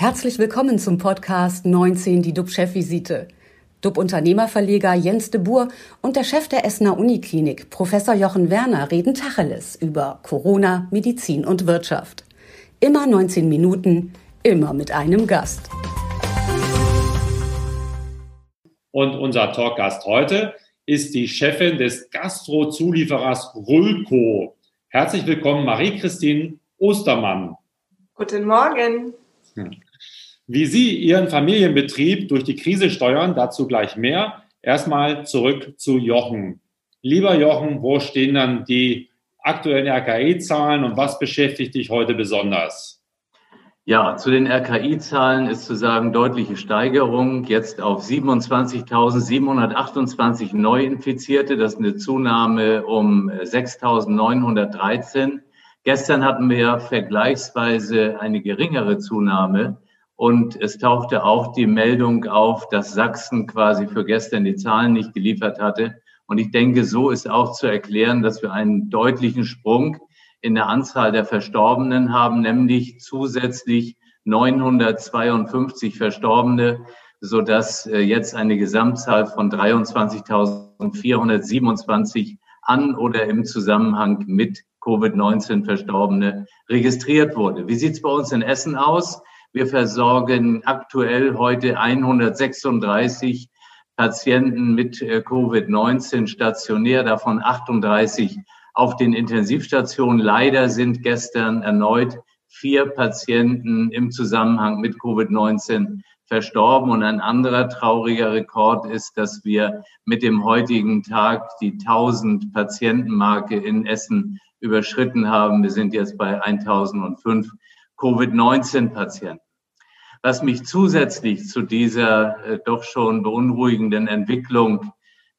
Herzlich willkommen zum Podcast 19, die DUB-Chefvisite. DUB-Unternehmerverleger Jens de Boer und der Chef der Essener Uniklinik, Professor Jochen Werner, reden Tacheles über Corona, Medizin und Wirtschaft. Immer 19 Minuten, immer mit einem Gast. Und unser Talkgast heute ist die Chefin des Gastro-Zulieferers Rulco. Herzlich willkommen, Marie-Christine Ostermann. Guten Morgen. Wie Sie Ihren Familienbetrieb durch die Krise steuern, dazu gleich mehr. Erstmal zurück zu Jochen. Lieber Jochen, wo stehen dann die aktuellen RKI-Zahlen und was beschäftigt dich heute besonders? Ja, zu den RKI-Zahlen ist zu sagen deutliche Steigerung. Jetzt auf 27.728 Neuinfizierte. Das ist eine Zunahme um 6.913. Gestern hatten wir vergleichsweise eine geringere Zunahme und es tauchte auch die Meldung auf, dass Sachsen quasi für gestern die Zahlen nicht geliefert hatte. Und ich denke, so ist auch zu erklären, dass wir einen deutlichen Sprung in der Anzahl der Verstorbenen haben, nämlich zusätzlich 952 Verstorbene, so dass äh, jetzt eine Gesamtzahl von 23.427 an oder im Zusammenhang mit Covid-19 Verstorbene registriert wurde. Wie sieht es bei uns in Essen aus? Wir versorgen aktuell heute 136 Patienten mit äh, Covid-19 stationär, davon 38 auf den Intensivstationen. Leider sind gestern erneut vier Patienten im Zusammenhang mit Covid-19 verstorben. Und ein anderer trauriger Rekord ist, dass wir mit dem heutigen Tag die 1000 Patientenmarke in Essen überschritten haben. Wir sind jetzt bei 1005 Covid-19-Patienten. Was mich zusätzlich zu dieser äh, doch schon beunruhigenden Entwicklung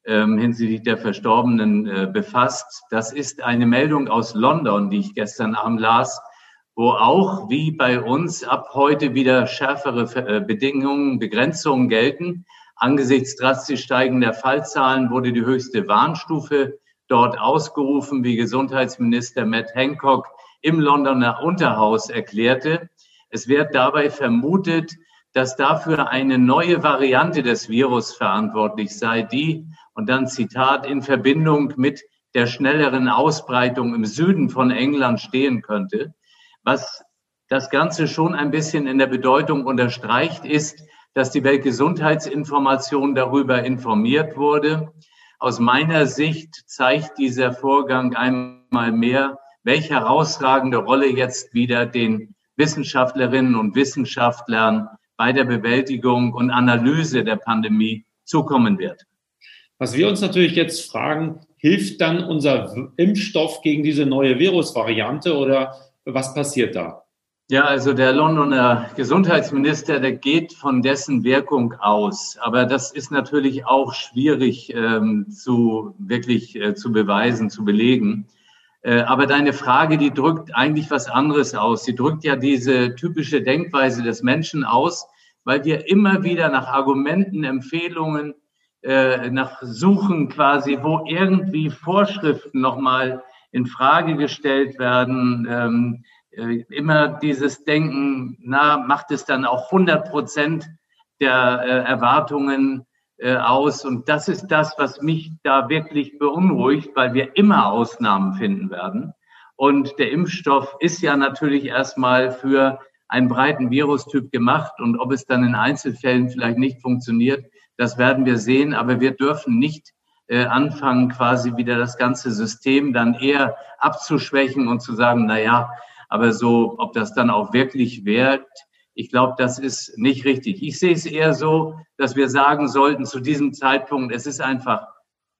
ähm, hinsichtlich der Verstorbenen äh, befasst, das ist eine Meldung aus London, die ich gestern Abend las, wo auch wie bei uns ab heute wieder schärfere äh, Bedingungen, Begrenzungen gelten. Angesichts drastisch steigender Fallzahlen wurde die höchste Warnstufe dort ausgerufen, wie Gesundheitsminister Matt Hancock im Londoner Unterhaus erklärte. Es wird dabei vermutet, dass dafür eine neue Variante des Virus verantwortlich sei, die, und dann Zitat, in Verbindung mit der schnelleren Ausbreitung im Süden von England stehen könnte. Was das Ganze schon ein bisschen in der Bedeutung unterstreicht, ist, dass die Weltgesundheitsinformation darüber informiert wurde. Aus meiner Sicht zeigt dieser Vorgang einmal mehr, welche herausragende Rolle jetzt wieder den Wissenschaftlerinnen und Wissenschaftlern bei der Bewältigung und Analyse der Pandemie zukommen wird. Was wir uns natürlich jetzt fragen, hilft dann unser Impfstoff gegen diese neue Virusvariante oder was passiert da? Ja, also der Londoner Gesundheitsminister, der geht von dessen Wirkung aus. Aber das ist natürlich auch schwierig ähm, zu wirklich äh, zu beweisen, zu belegen. Äh, aber deine Frage, die drückt eigentlich was anderes aus. Sie drückt ja diese typische Denkweise des Menschen aus, weil wir immer wieder nach Argumenten, Empfehlungen, äh, nach Suchen quasi, wo irgendwie Vorschriften nochmal in Frage gestellt werden. Ähm, äh, immer dieses Denken, na, macht es dann auch 100 Prozent der Erwartungen aus. Und das ist das, was mich da wirklich beunruhigt, weil wir immer Ausnahmen finden werden. Und der Impfstoff ist ja natürlich erstmal für einen breiten Virustyp gemacht. Und ob es dann in Einzelfällen vielleicht nicht funktioniert, das werden wir sehen. Aber wir dürfen nicht äh, anfangen, quasi wieder das ganze System dann eher abzuschwächen und zu sagen, na ja, aber so, ob das dann auch wirklich wirkt, ich glaube, das ist nicht richtig. Ich sehe es eher so, dass wir sagen sollten zu diesem Zeitpunkt, es ist einfach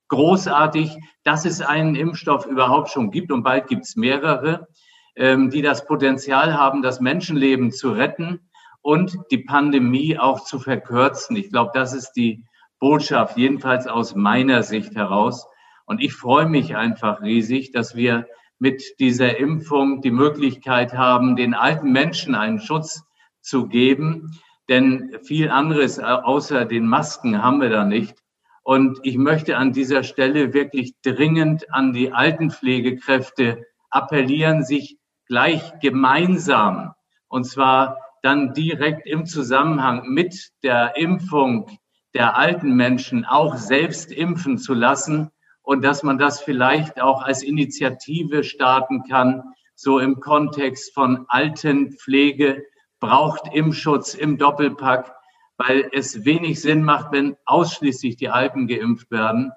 großartig, dass es einen Impfstoff überhaupt schon gibt und bald gibt es mehrere, ähm, die das Potenzial haben, das Menschenleben zu retten und die Pandemie auch zu verkürzen. Ich glaube, das ist die Botschaft, jedenfalls aus meiner Sicht heraus. Und ich freue mich einfach riesig, dass wir mit dieser Impfung die Möglichkeit haben, den alten Menschen einen Schutz zu geben. Denn viel anderes außer den Masken haben wir da nicht. Und ich möchte an dieser Stelle wirklich dringend an die Altenpflegekräfte appellieren, sich gleich gemeinsam, und zwar dann direkt im Zusammenhang mit der Impfung der alten Menschen auch selbst impfen zu lassen und dass man das vielleicht auch als Initiative starten kann, so im Kontext von Altenpflege, braucht Impfschutz im Doppelpack, weil es wenig Sinn macht, wenn ausschließlich die Alten geimpft werden.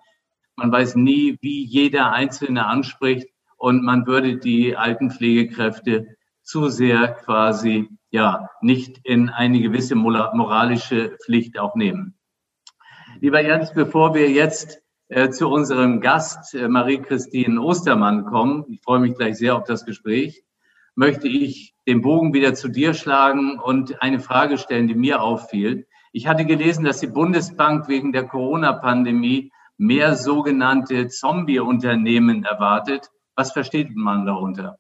Man weiß nie, wie jeder Einzelne anspricht und man würde die Altenpflegekräfte zu sehr quasi ja nicht in eine gewisse moralische Pflicht auch nehmen. Lieber Jens, bevor wir jetzt äh, zu unserem Gast äh, Marie-Christine Ostermann kommen, ich freue mich gleich sehr auf das Gespräch, möchte ich den Bogen wieder zu dir schlagen und eine Frage stellen, die mir auffiel. Ich hatte gelesen, dass die Bundesbank wegen der Corona-Pandemie mehr sogenannte Zombie-Unternehmen erwartet. Was versteht man darunter?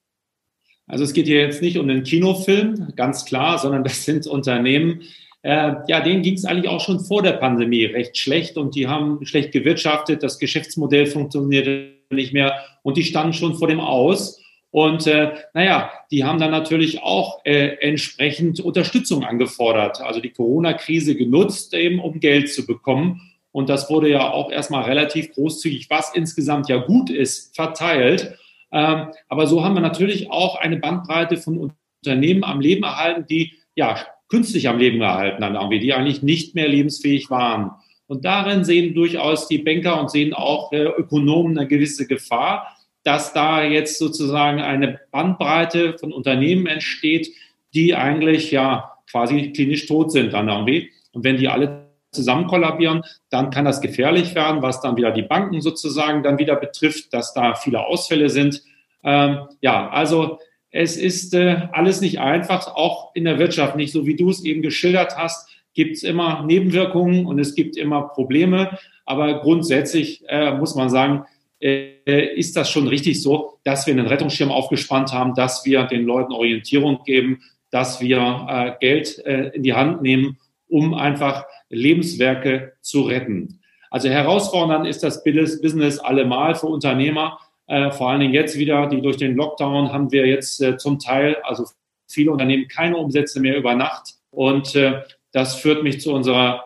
Also es geht hier jetzt nicht um den Kinofilm, ganz klar, sondern das sind Unternehmen, äh, ja, denen ging es eigentlich auch schon vor der Pandemie recht schlecht und die haben schlecht gewirtschaftet, das Geschäftsmodell funktionierte nicht mehr und die standen schon vor dem Aus. Und äh, naja, die haben dann natürlich auch äh, entsprechend Unterstützung angefordert, also die Corona-Krise genutzt, eben um Geld zu bekommen. Und das wurde ja auch erstmal relativ großzügig, was insgesamt ja gut ist, verteilt. Ähm, aber so haben wir natürlich auch eine Bandbreite von Unternehmen am Leben erhalten, die ja künstlich am Leben erhalten haben, die eigentlich nicht mehr lebensfähig waren. Und darin sehen durchaus die Banker und sehen auch äh, Ökonomen eine gewisse Gefahr, dass da jetzt sozusagen eine Bandbreite von Unternehmen entsteht, die eigentlich ja quasi klinisch tot sind dann irgendwie. Und wenn die alle zusammen kollabieren, dann kann das gefährlich werden, was dann wieder die Banken sozusagen dann wieder betrifft, dass da viele Ausfälle sind. Ähm, ja, also es ist äh, alles nicht einfach, auch in der Wirtschaft nicht, so wie du es eben geschildert hast, gibt es immer Nebenwirkungen und es gibt immer Probleme. Aber grundsätzlich äh, muss man sagen, äh, ist das schon richtig so, dass wir einen Rettungsschirm aufgespannt haben, dass wir den Leuten Orientierung geben, dass wir äh, Geld äh, in die Hand nehmen, um einfach Lebenswerke zu retten. Also herausfordernd ist das Business allemal für Unternehmer. Äh, vor allen Dingen jetzt wieder, die durch den Lockdown haben wir jetzt äh, zum Teil, also viele Unternehmen keine Umsätze mehr über Nacht. Und äh, das führt mich zu unserer,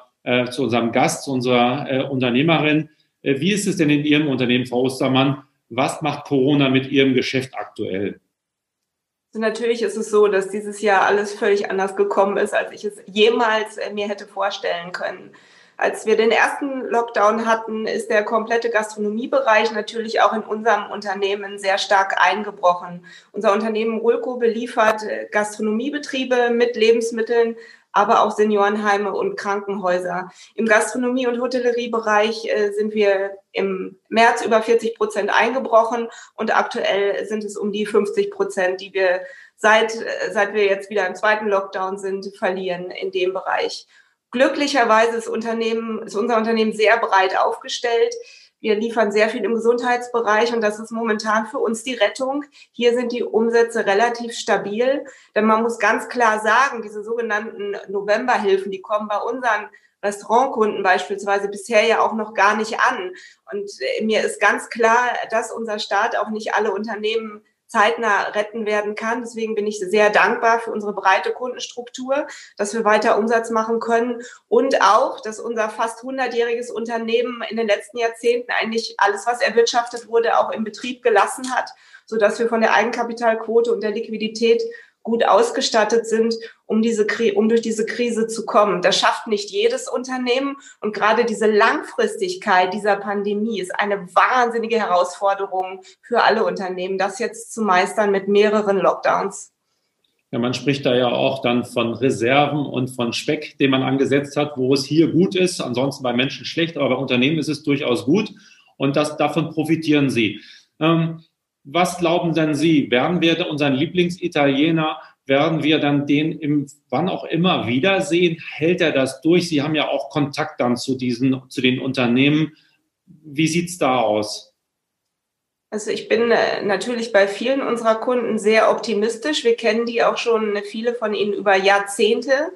zu unserem Gast, zu unserer Unternehmerin. Äh, wie ist es denn in Ihrem Unternehmen, Frau Ostermann? Was macht Corona mit Ihrem Geschäft aktuell? Also natürlich ist es so, dass dieses Jahr alles völlig anders gekommen ist, als ich es jemals äh, mir hätte vorstellen können. Als wir den ersten Lockdown hatten, ist der komplette Gastronomiebereich natürlich auch in unserem Unternehmen sehr stark eingebrochen. Unser Unternehmen Rulco beliefert äh, Gastronomiebetriebe mit Lebensmitteln, aber auch Seniorenheime und Krankenhäuser. Im Gastronomie- und Hotelleriebereich äh, sind wir im März über 40 Prozent eingebrochen und aktuell sind es um die 50 Prozent, die wir seit, äh, seit wir jetzt wieder im zweiten Lockdown sind, verlieren in dem Bereich. Glücklicherweise ist, Unternehmen, ist unser Unternehmen sehr breit aufgestellt. Wir liefern sehr viel im Gesundheitsbereich und das ist momentan für uns die Rettung. Hier sind die Umsätze relativ stabil, denn man muss ganz klar sagen, diese sogenannten Novemberhilfen, die kommen bei unseren Restaurantkunden beispielsweise bisher ja auch noch gar nicht an. Und äh, mir ist ganz klar, dass unser Staat auch nicht alle Unternehmen zeitnah retten werden kann. Deswegen bin ich sehr dankbar für unsere breite Kundenstruktur, dass wir weiter Umsatz machen können und auch, dass unser fast 100-jähriges Unternehmen in den letzten Jahrzehnten eigentlich alles, was erwirtschaftet wurde, auch im Betrieb gelassen hat, so dass wir von der Eigenkapitalquote und der Liquidität gut ausgestattet sind, um, diese, um durch diese Krise zu kommen. Das schafft nicht jedes Unternehmen. Und gerade diese Langfristigkeit dieser Pandemie ist eine wahnsinnige Herausforderung für alle Unternehmen, das jetzt zu meistern mit mehreren Lockdowns. Ja, man spricht da ja auch dann von Reserven und von Speck, den man angesetzt hat, wo es hier gut ist, ansonsten bei Menschen schlecht, aber bei Unternehmen ist es durchaus gut und das, davon profitieren sie. Ähm, was glauben denn Sie? Werden wir unseren Lieblingsitaliener, werden wir dann den im, wann auch immer wiedersehen? Hält er das durch? Sie haben ja auch Kontakt dann zu diesen, zu den Unternehmen. Wie sieht's da aus? Also ich bin äh, natürlich bei vielen unserer Kunden sehr optimistisch. Wir kennen die auch schon, viele von ihnen über Jahrzehnte.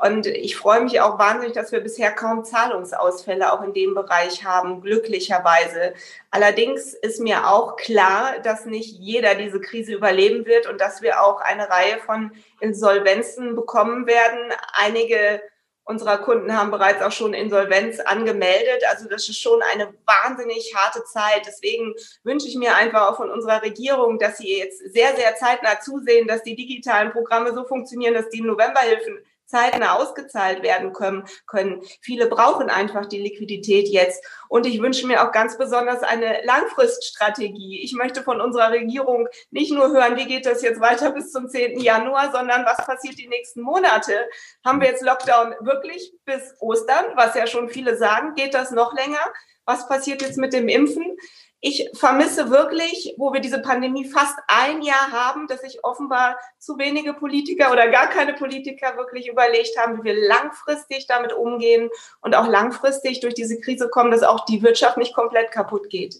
Und ich freue mich auch wahnsinnig, dass wir bisher kaum Zahlungsausfälle auch in dem Bereich haben, glücklicherweise. Allerdings ist mir auch klar, dass nicht jeder diese Krise überleben wird und dass wir auch eine Reihe von Insolvenzen bekommen werden. Einige unserer Kunden haben bereits auch schon Insolvenz angemeldet. Also das ist schon eine wahnsinnig harte Zeit. Deswegen wünsche ich mir einfach auch von unserer Regierung, dass sie jetzt sehr, sehr zeitnah zusehen, dass die digitalen Programme so funktionieren, dass die Novemberhilfen zeitnah ausgezahlt werden können, können. Viele brauchen einfach die Liquidität jetzt. Und ich wünsche mir auch ganz besonders eine Langfriststrategie. Ich möchte von unserer Regierung nicht nur hören, wie geht das jetzt weiter bis zum 10. Januar, sondern was passiert die nächsten Monate? Haben wir jetzt Lockdown wirklich bis Ostern, was ja schon viele sagen? Geht das noch länger? Was passiert jetzt mit dem Impfen? Ich vermisse wirklich, wo wir diese Pandemie fast ein Jahr haben, dass sich offenbar zu wenige Politiker oder gar keine Politiker wirklich überlegt haben, wie wir langfristig damit umgehen und auch langfristig durch diese Krise kommen, dass auch die Wirtschaft nicht komplett kaputt geht.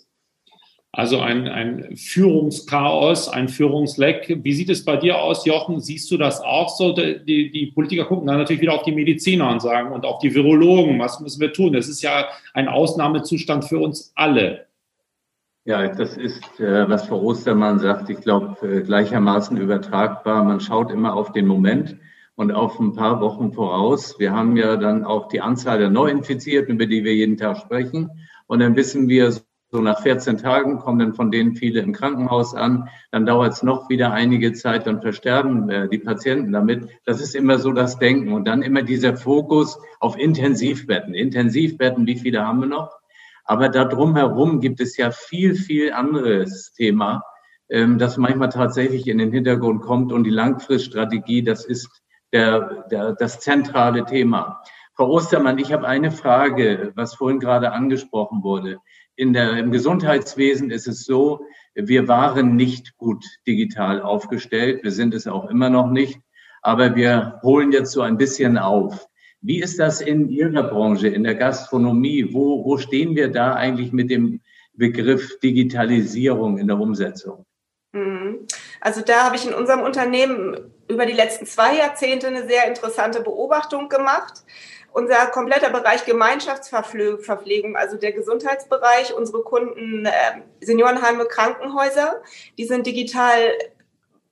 Also ein, ein Führungschaos, ein Führungsleck. Wie sieht es bei dir aus, Jochen? Siehst du das auch so? Die, die Politiker gucken dann natürlich wieder auf die Mediziner und sagen und auf die Virologen, was müssen wir tun? Das ist ja ein Ausnahmezustand für uns alle. Ja, das ist, äh, was Frau Ostermann sagt, ich glaube, äh, gleichermaßen übertragbar. Man schaut immer auf den Moment und auf ein paar Wochen voraus. Wir haben ja dann auch die Anzahl der Neuinfizierten, über die wir jeden Tag sprechen. Und dann wissen wir, so nach 14 Tagen kommen dann von denen viele im Krankenhaus an. Dann dauert es noch wieder einige Zeit, dann versterben äh, die Patienten damit. Das ist immer so das Denken. Und dann immer dieser Fokus auf Intensivbetten. Intensivbetten, wie viele haben wir noch? Aber da drumherum gibt es ja viel, viel anderes Thema, ähm, das manchmal tatsächlich in den Hintergrund kommt. Und die Langfriststrategie, das ist der, der, das zentrale Thema. Frau Ostermann, ich habe eine Frage, was vorhin gerade angesprochen wurde. In der, Im Gesundheitswesen ist es so, wir waren nicht gut digital aufgestellt. Wir sind es auch immer noch nicht. Aber wir holen jetzt so ein bisschen auf. Wie ist das in Ihrer Branche, in der Gastronomie? Wo, wo stehen wir da eigentlich mit dem Begriff Digitalisierung in der Umsetzung? Mhm. Also da habe ich in unserem Unternehmen über die letzten zwei Jahrzehnte eine sehr interessante Beobachtung gemacht. Unser kompletter Bereich Gemeinschaftsverpflegung, also der Gesundheitsbereich, unsere Kunden, äh, Seniorenheime, Krankenhäuser, die sind digital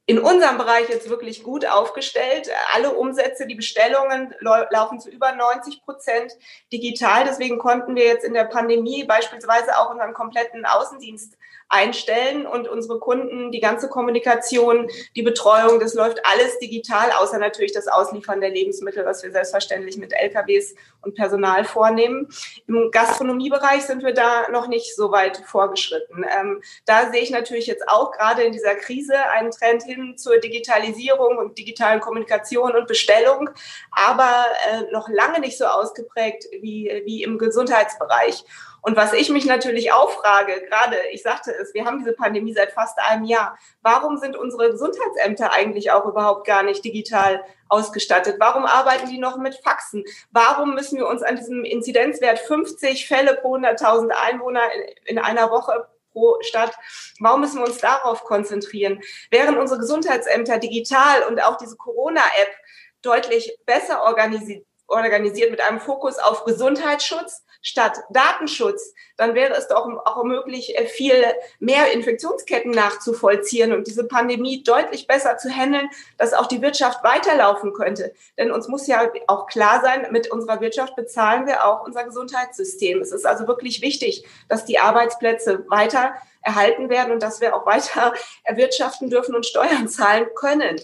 in unserem Bereich jetzt wirklich gut aufgestellt. Alle Umsätze, die Bestellungen laufen zu über 90 Prozent digital. Deswegen konnten wir jetzt in der Pandemie beispielsweise auch unseren kompletten Außendienst einstellen und unsere Kunden, die ganze Kommunikation, die Betreuung, das läuft alles digital, außer natürlich das Ausliefern der Lebensmittel, was wir selbstverständlich mit LKWs und Personal vornehmen. Im Gastronomiebereich sind wir da noch nicht so weit vorgeschritten. Ähm, da sehe ich natürlich jetzt auch gerade in dieser Krise einen Trend hin zur Digitalisierung und digitalen Kommunikation und Bestellung, aber äh, noch lange nicht so ausgeprägt wie, wie im Gesundheitsbereich. Und was ich mich natürlich auch frage, gerade, ich sagte es, wir haben diese Pandemie seit fast einem Jahr. Warum sind unsere Gesundheitsämter eigentlich auch überhaupt gar nicht digital ausgestattet? Warum arbeiten die noch mit Faxen? Warum müssen wir uns an diesem Inzidenzwert 50 Fälle pro 100.000 Einwohner in, einer Woche pro Stadt. Warum müssen wir uns darauf konzentrieren? Während unsere Gesundheitsämter digital und auch diese Corona-App deutlich besser organisiert, organisiert mit einem Fokus auf Gesundheitsschutz, statt Datenschutz, dann wäre es doch auch möglich, äh, viel mehr Infektionsketten nachzuvollziehen und diese Pandemie deutlich besser zu handeln, dass auch die Wirtschaft weiterlaufen könnte. Denn uns muss ja auch klar sein, mit unserer Wirtschaft bezahlen wir auch unser Gesundheitssystem. Es ist also wirklich wichtig, dass die Arbeitsplätze weiter erhalten werden und dass wir auch weiter erwirtschaften dürfen und Steuern zahlen können.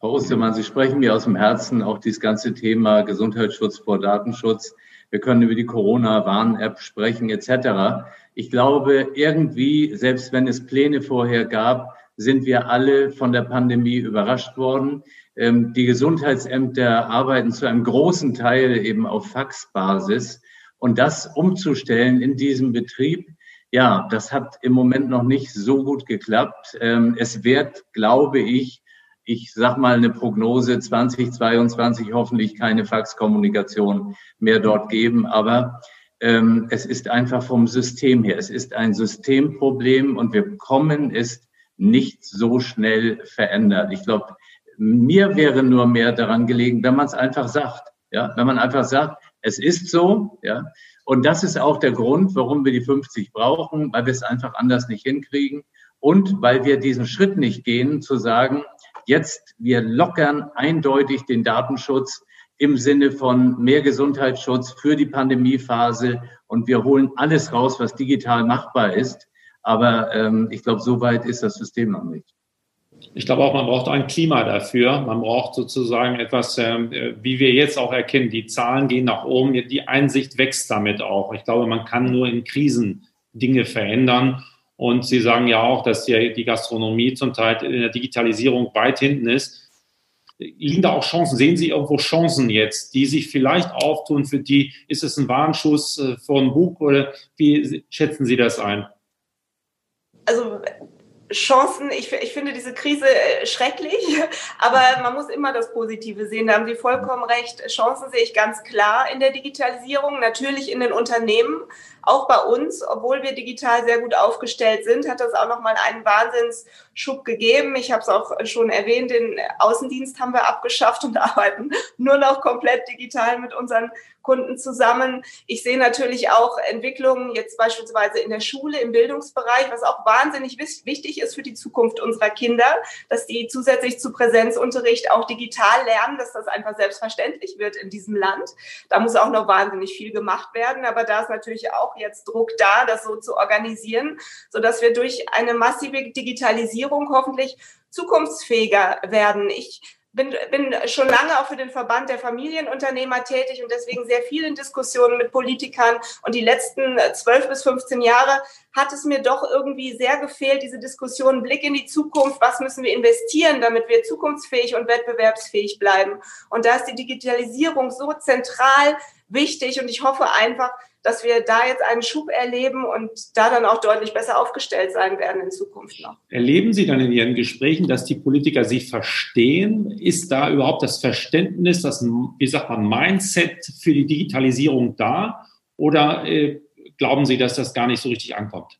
Frau Ostermann, Sie sprechen mir aus dem Herzen auch dieses ganze Thema Gesundheitsschutz vor Datenschutz. Wir können über die Corona-Warn-App sprechen etc. Ich glaube, irgendwie, selbst wenn es Pläne vorher gab, sind wir alle von der Pandemie überrascht worden. Ähm, die Gesundheitsämter arbeiten zu einem großen Teil eben auf Faxbasis. Und das umzustellen in diesem Betrieb, ja, das hat im Moment noch nicht so gut geklappt. Ähm, es wird, glaube ich, ich sag mal eine Prognose 2022 hoffentlich keine Faxkommunikation mehr dort geben, aber ähm, es ist einfach vom System her. Es ist ein Systemproblem und wir bekommen es nicht so schnell verändert. Ich glaube, Mir wäre nur mehr daran gelegen, wenn man es einfach sagt. Ja, wenn man einfach sagt, es ist so, ja. Und das ist auch der Grund, warum wir die 50 brauchen, weil wir es einfach anders nicht hinkriegen und weil wir diesen Schritt nicht gehen, zu sagen, jetzt wir lockern eindeutig den Datenschutz im Sinne von mehr Gesundheitsschutz für die Pandemiephase und wir holen alles raus, was digital machbar ist. Aber ähm, ich glaube, so weit ist das System noch nicht. Ich glaube auch, man braucht ein Klima dafür. Man braucht sozusagen etwas, ähm, wie wir jetzt auch erkennen, die Zahlen gehen nach oben, die Einsicht wächst damit auch. Ich glaube, man kann nur in Krisen Dinge verändern. Und Sie sagen ja auch, dass die, die Gastronomie zum Teil in der Digitalisierung weit hinten ist. Liegen da auch Chancen? Sehen Sie irgendwo Chancen jetzt, die sich vielleicht auftun? Für die ist es ein Warnschuss äh, vor ein Bug oder wie schätzen Sie das ein? Also Chancen, ich, ich finde diese Krise äh, schrecklich, aber man muss immer das Positive sehen. Da haben Sie vollkommen recht. Chancen sehe ich ganz klar in der Digitalisierung, natürlich in den Unternehmen, auch bei uns, obwohl wir digital sehr gut aufgestellt sind, hat das auch nochmal einen Wahnsinnsschub gegeben. Ich habe es auch schon erwähnt, den Außendienst haben wir abgeschafft und arbeiten nur noch komplett digital mit unseren Kunden zusammen. Ich sehe natürlich auch Entwicklungen jetzt beispielsweise in der Schule, im Bildungsbereich, was auch wahnsinnig wichtig ist für die Zukunft unserer Kinder, dass die zusätzlich zu Präsenzunterricht auch digital lernen, dass das einfach selbstverständlich wird in diesem Land. Da muss auch noch wahnsinnig viel gemacht werden, aber da ist natürlich auch jetzt Druck da, das so zu organisieren, so dass wir durch eine massive Digitalisierung hoffentlich zukunftsfähiger werden. Ich bin, bin schon lange auch für den Verband der Familienunternehmer tätig und deswegen sehr viel in Diskussionen mit Politikern. Und die letzten zwölf bis 15 Jahre hat es mir doch irgendwie sehr gefehlt, diese Diskussion, Blick in die Zukunft, was müssen wir investieren, damit wir zukunftsfähig und wettbewerbsfähig bleiben. Und da ist die Digitalisierung so zentral wichtig und ich hoffe einfach, dass wir da jetzt einen Schub erleben und da dann auch deutlich besser aufgestellt sein werden in Zukunft noch. Erleben Sie dann in Ihren Gesprächen, dass die Politiker Sie verstehen? Ist da überhaupt das Verständnis, das, wie sagt man, Mindset für die Digitalisierung da? Oder äh, glauben Sie, dass das gar nicht so richtig ankommt?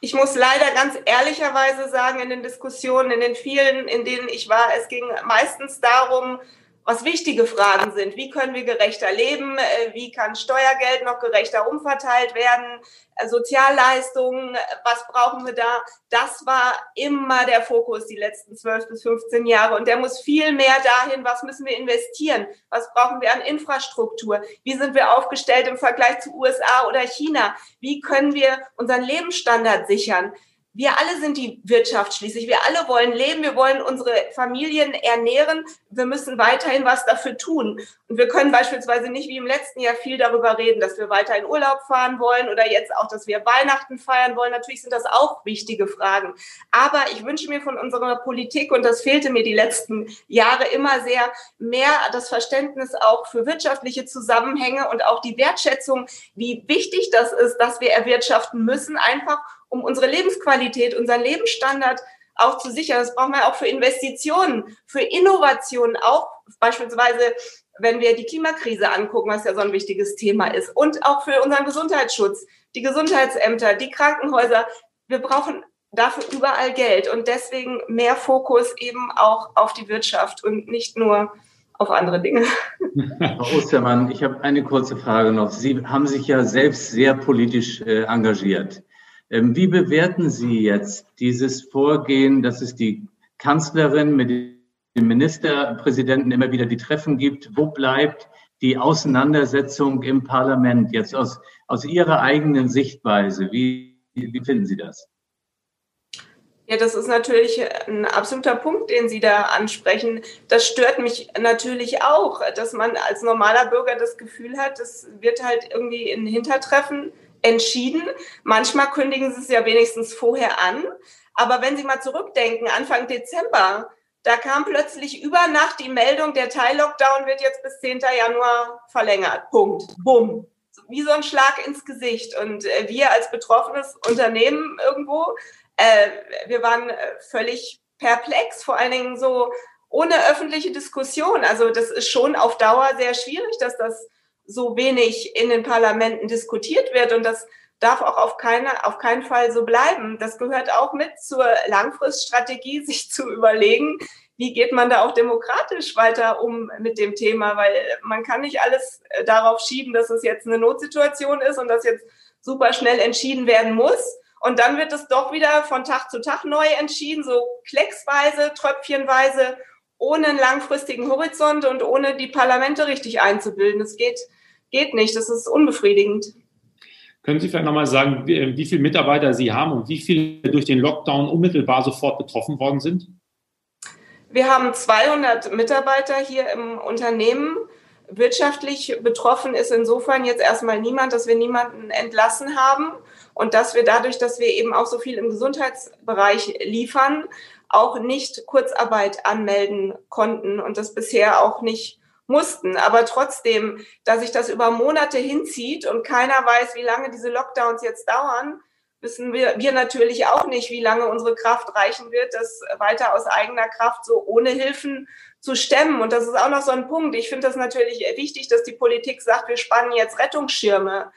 Ich muss leider ganz ehrlicherweise sagen, in den Diskussionen, in den vielen, in denen ich war, es ging meistens darum, was wichtige Fragen sind. Wie können wir gerechter leben? Äh, wie kann Steuergeld noch gerechter umverteilt werden? Äh, Sozialleistungen, äh, was brauchen wir da? Das war immer der Fokus die letzten 12 bis 15 Jahre. Und der muss viel mehr dahin, was müssen wir investieren? Was brauchen wir an Infrastruktur? Wie sind wir aufgestellt im Vergleich zu USA oder China? Wie können wir unseren Lebensstandard sichern? Wir alle sind die Wirtschaft schließlich. Wir alle wollen leben, wir wollen unsere Familien ernähren. Wir müssen weiterhin was dafür tun. Und wir können beispielsweise nicht wie im letzten Jahr viel darüber reden, dass wir weiter in Urlaub fahren wollen oder jetzt auch, dass wir Weihnachten feiern wollen. Natürlich sind das auch wichtige Fragen. Aber ich wünsche mir von unserer Politik, und das fehlte mir die letzten Jahre immer sehr, mehr das Verständnis auch für wirtschaftliche Zusammenhänge und auch die Wertschätzung, wie wichtig das ist, dass wir erwirtschaften müssen, einfach um unsere Lebensqualität, unseren Lebensstandard auch zu sichern. Das brauchen wir auch für Investitionen, für Innovationen, auch beispielsweise, wenn wir die Klimakrise angucken, was ja so ein wichtiges Thema ist, und auch für unseren Gesundheitsschutz, die Gesundheitsämter, die Krankenhäuser. Wir brauchen dafür überall Geld und deswegen mehr Fokus eben auch auf die Wirtschaft und nicht nur auf andere Dinge. Frau Ostermann, ich habe eine kurze Frage noch. Sie haben sich ja selbst sehr politisch äh, engagiert. Ähm, wie bewerten Sie jetzt dieses Vorgehen, dass es die Kanzlerin mit dem Ministerpräsidenten immer wieder die Treffen gibt? Wo bleibt die Auseinandersetzung im Parlament jetzt aus, aus Ihrer eigenen Sichtweise? Wie, wie finden Sie das? Ja, das ist natürlich ein absoluter Punkt, den Sie da ansprechen. Das stört mich natürlich auch, dass man als normaler Bürger das Gefühl hat, das wird halt irgendwie in Hintertreffen entschieden. Manchmal kündigen sie es ja wenigstens vorher an. Aber wenn Sie mal zurückdenken, Anfang Dezember, da kam plötzlich über Nacht die Meldung, der Teil-Lockdown wird jetzt bis 10. Januar verlängert. Punkt. Bumm. Wie so ein Schlag ins Gesicht. Und äh, wir als betroffenes Unternehmen irgendwo, äh, wir waren äh, völlig perplex, vor allen Dingen so ohne öffentliche Diskussion. Also das ist schon auf Dauer sehr schwierig, dass das so wenig in den Parlamenten diskutiert wird und das darf auch auf, keine, auf keinen Fall so bleiben. Das gehört auch mit zur Langfriststrategie, sich zu überlegen, wie geht man da auch demokratisch weiter um mit dem Thema? Weil man kann nicht alles äh, darauf schieben, dass es jetzt eine Notsituation ist und dass jetzt super schnell entschieden werden muss. Und dann wird es doch wieder von Tag zu Tag neu entschieden, so klecksweise, tröpfchenweise, ohne einen langfristigen Horizont und ohne die Parlamente richtig einzubilden. Das geht, geht nicht. Das ist unbefriedigend. Können Sie vielleicht nochmal sagen, wie, wie viele Mitarbeiter Sie haben und wie viele durch den Lockdown unmittelbar sofort betroffen worden sind? Wir haben 200 Mitarbeiter hier im Unternehmen. Wirtschaftlich betroffen ist insofern jetzt erstmal niemand, dass wir niemanden entlassen haben und dass wir dadurch, dass wir eben auch so viel im Gesundheitsbereich liefern, auch nicht Kurzarbeit anmelden konnten und das bisher auch nicht mussten. Aber trotzdem, dass sich das über Monate hinzieht und keiner weiß, wie lange diese Lockdowns jetzt dauern, wissen wir, wir natürlich auch nicht, wie lange unsere Kraft reichen wird, das weiter aus eigener Kraft so ohne Hilfen zu stemmen. Und das ist auch noch so ein Punkt. Ich finde das natürlich wichtig, dass die Politik sagt, wir spannen jetzt Rettungsschirme.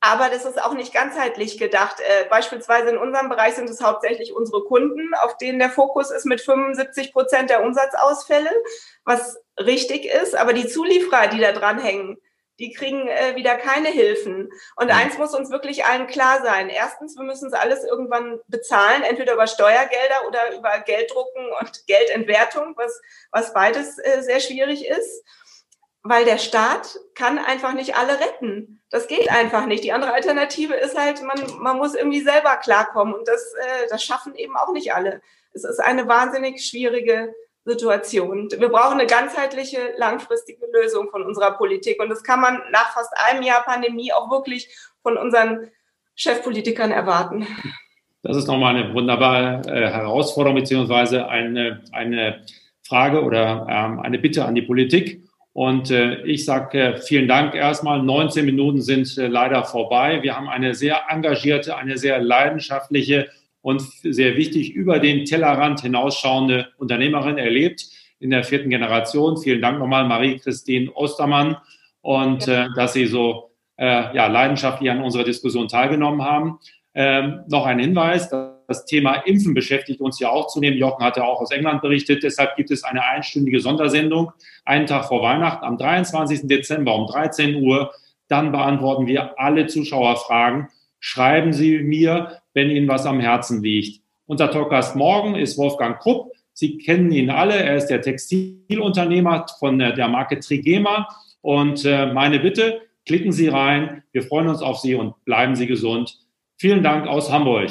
Aber das ist auch nicht ganzheitlich gedacht. Äh, beispielsweise in unserem Bereich sind es hauptsächlich unsere Kunden, auf denen der Fokus ist mit 75 Prozent der Umsatzausfälle, was richtig ist. Aber die Zulieferer, die da dranhängen, die kriegen äh, wieder keine Hilfen. Und mhm. eins muss uns wirklich allen klar sein. Erstens, wir müssen es alles irgendwann bezahlen, entweder über Steuergelder oder über Gelddrucken und Geldentwertung, was, was beides äh, sehr schwierig ist weil der Staat kann einfach nicht alle retten. Das geht einfach nicht. Die andere Alternative ist halt, man, man muss irgendwie selber klarkommen und das, äh, das schaffen eben auch nicht alle. Es ist eine wahnsinnig schwierige Situation. Wir brauchen eine ganzheitliche, langfristige Lösung von unserer Politik und das kann man nach fast einem Jahr Pandemie auch wirklich von unseren Chefpolitikern erwarten. Das ist nochmal eine wunderbare äh, Herausforderung beziehungsweise eine, eine Frage oder ähm, eine Bitte an die Politik und äh, ich sage äh, vielen Dank erstmal. 19 Minuten sind äh, leider vorbei. Wir haben eine sehr engagierte, eine sehr leidenschaftliche und sehr wichtig über den Tellerrand hinausschauende Unternehmerin erlebt in der vierten Generation. Vielen Dank nochmal, Marie-Christine Ostermann, und äh, dass Sie so äh, ja, leidenschaftlich an unserer Diskussion teilgenommen haben. Ähm, noch ein Hinweis, das Thema Impfen beschäftigt uns ja auch zunehmend. Jochen hatte auch aus England berichtet. Deshalb gibt es eine einstündige Sondersendung, einen Tag vor Weihnachten, am 23. Dezember um 13 Uhr. Dann beantworten wir alle Zuschauerfragen. Schreiben Sie mir, wenn Ihnen was am Herzen liegt. Unser Talkgast morgen ist Wolfgang Krupp. Sie kennen ihn alle. Er ist der Textilunternehmer von der Marke Trigema. Und äh, meine Bitte, klicken Sie rein. Wir freuen uns auf Sie und bleiben Sie gesund. Vielen Dank aus Hamburg.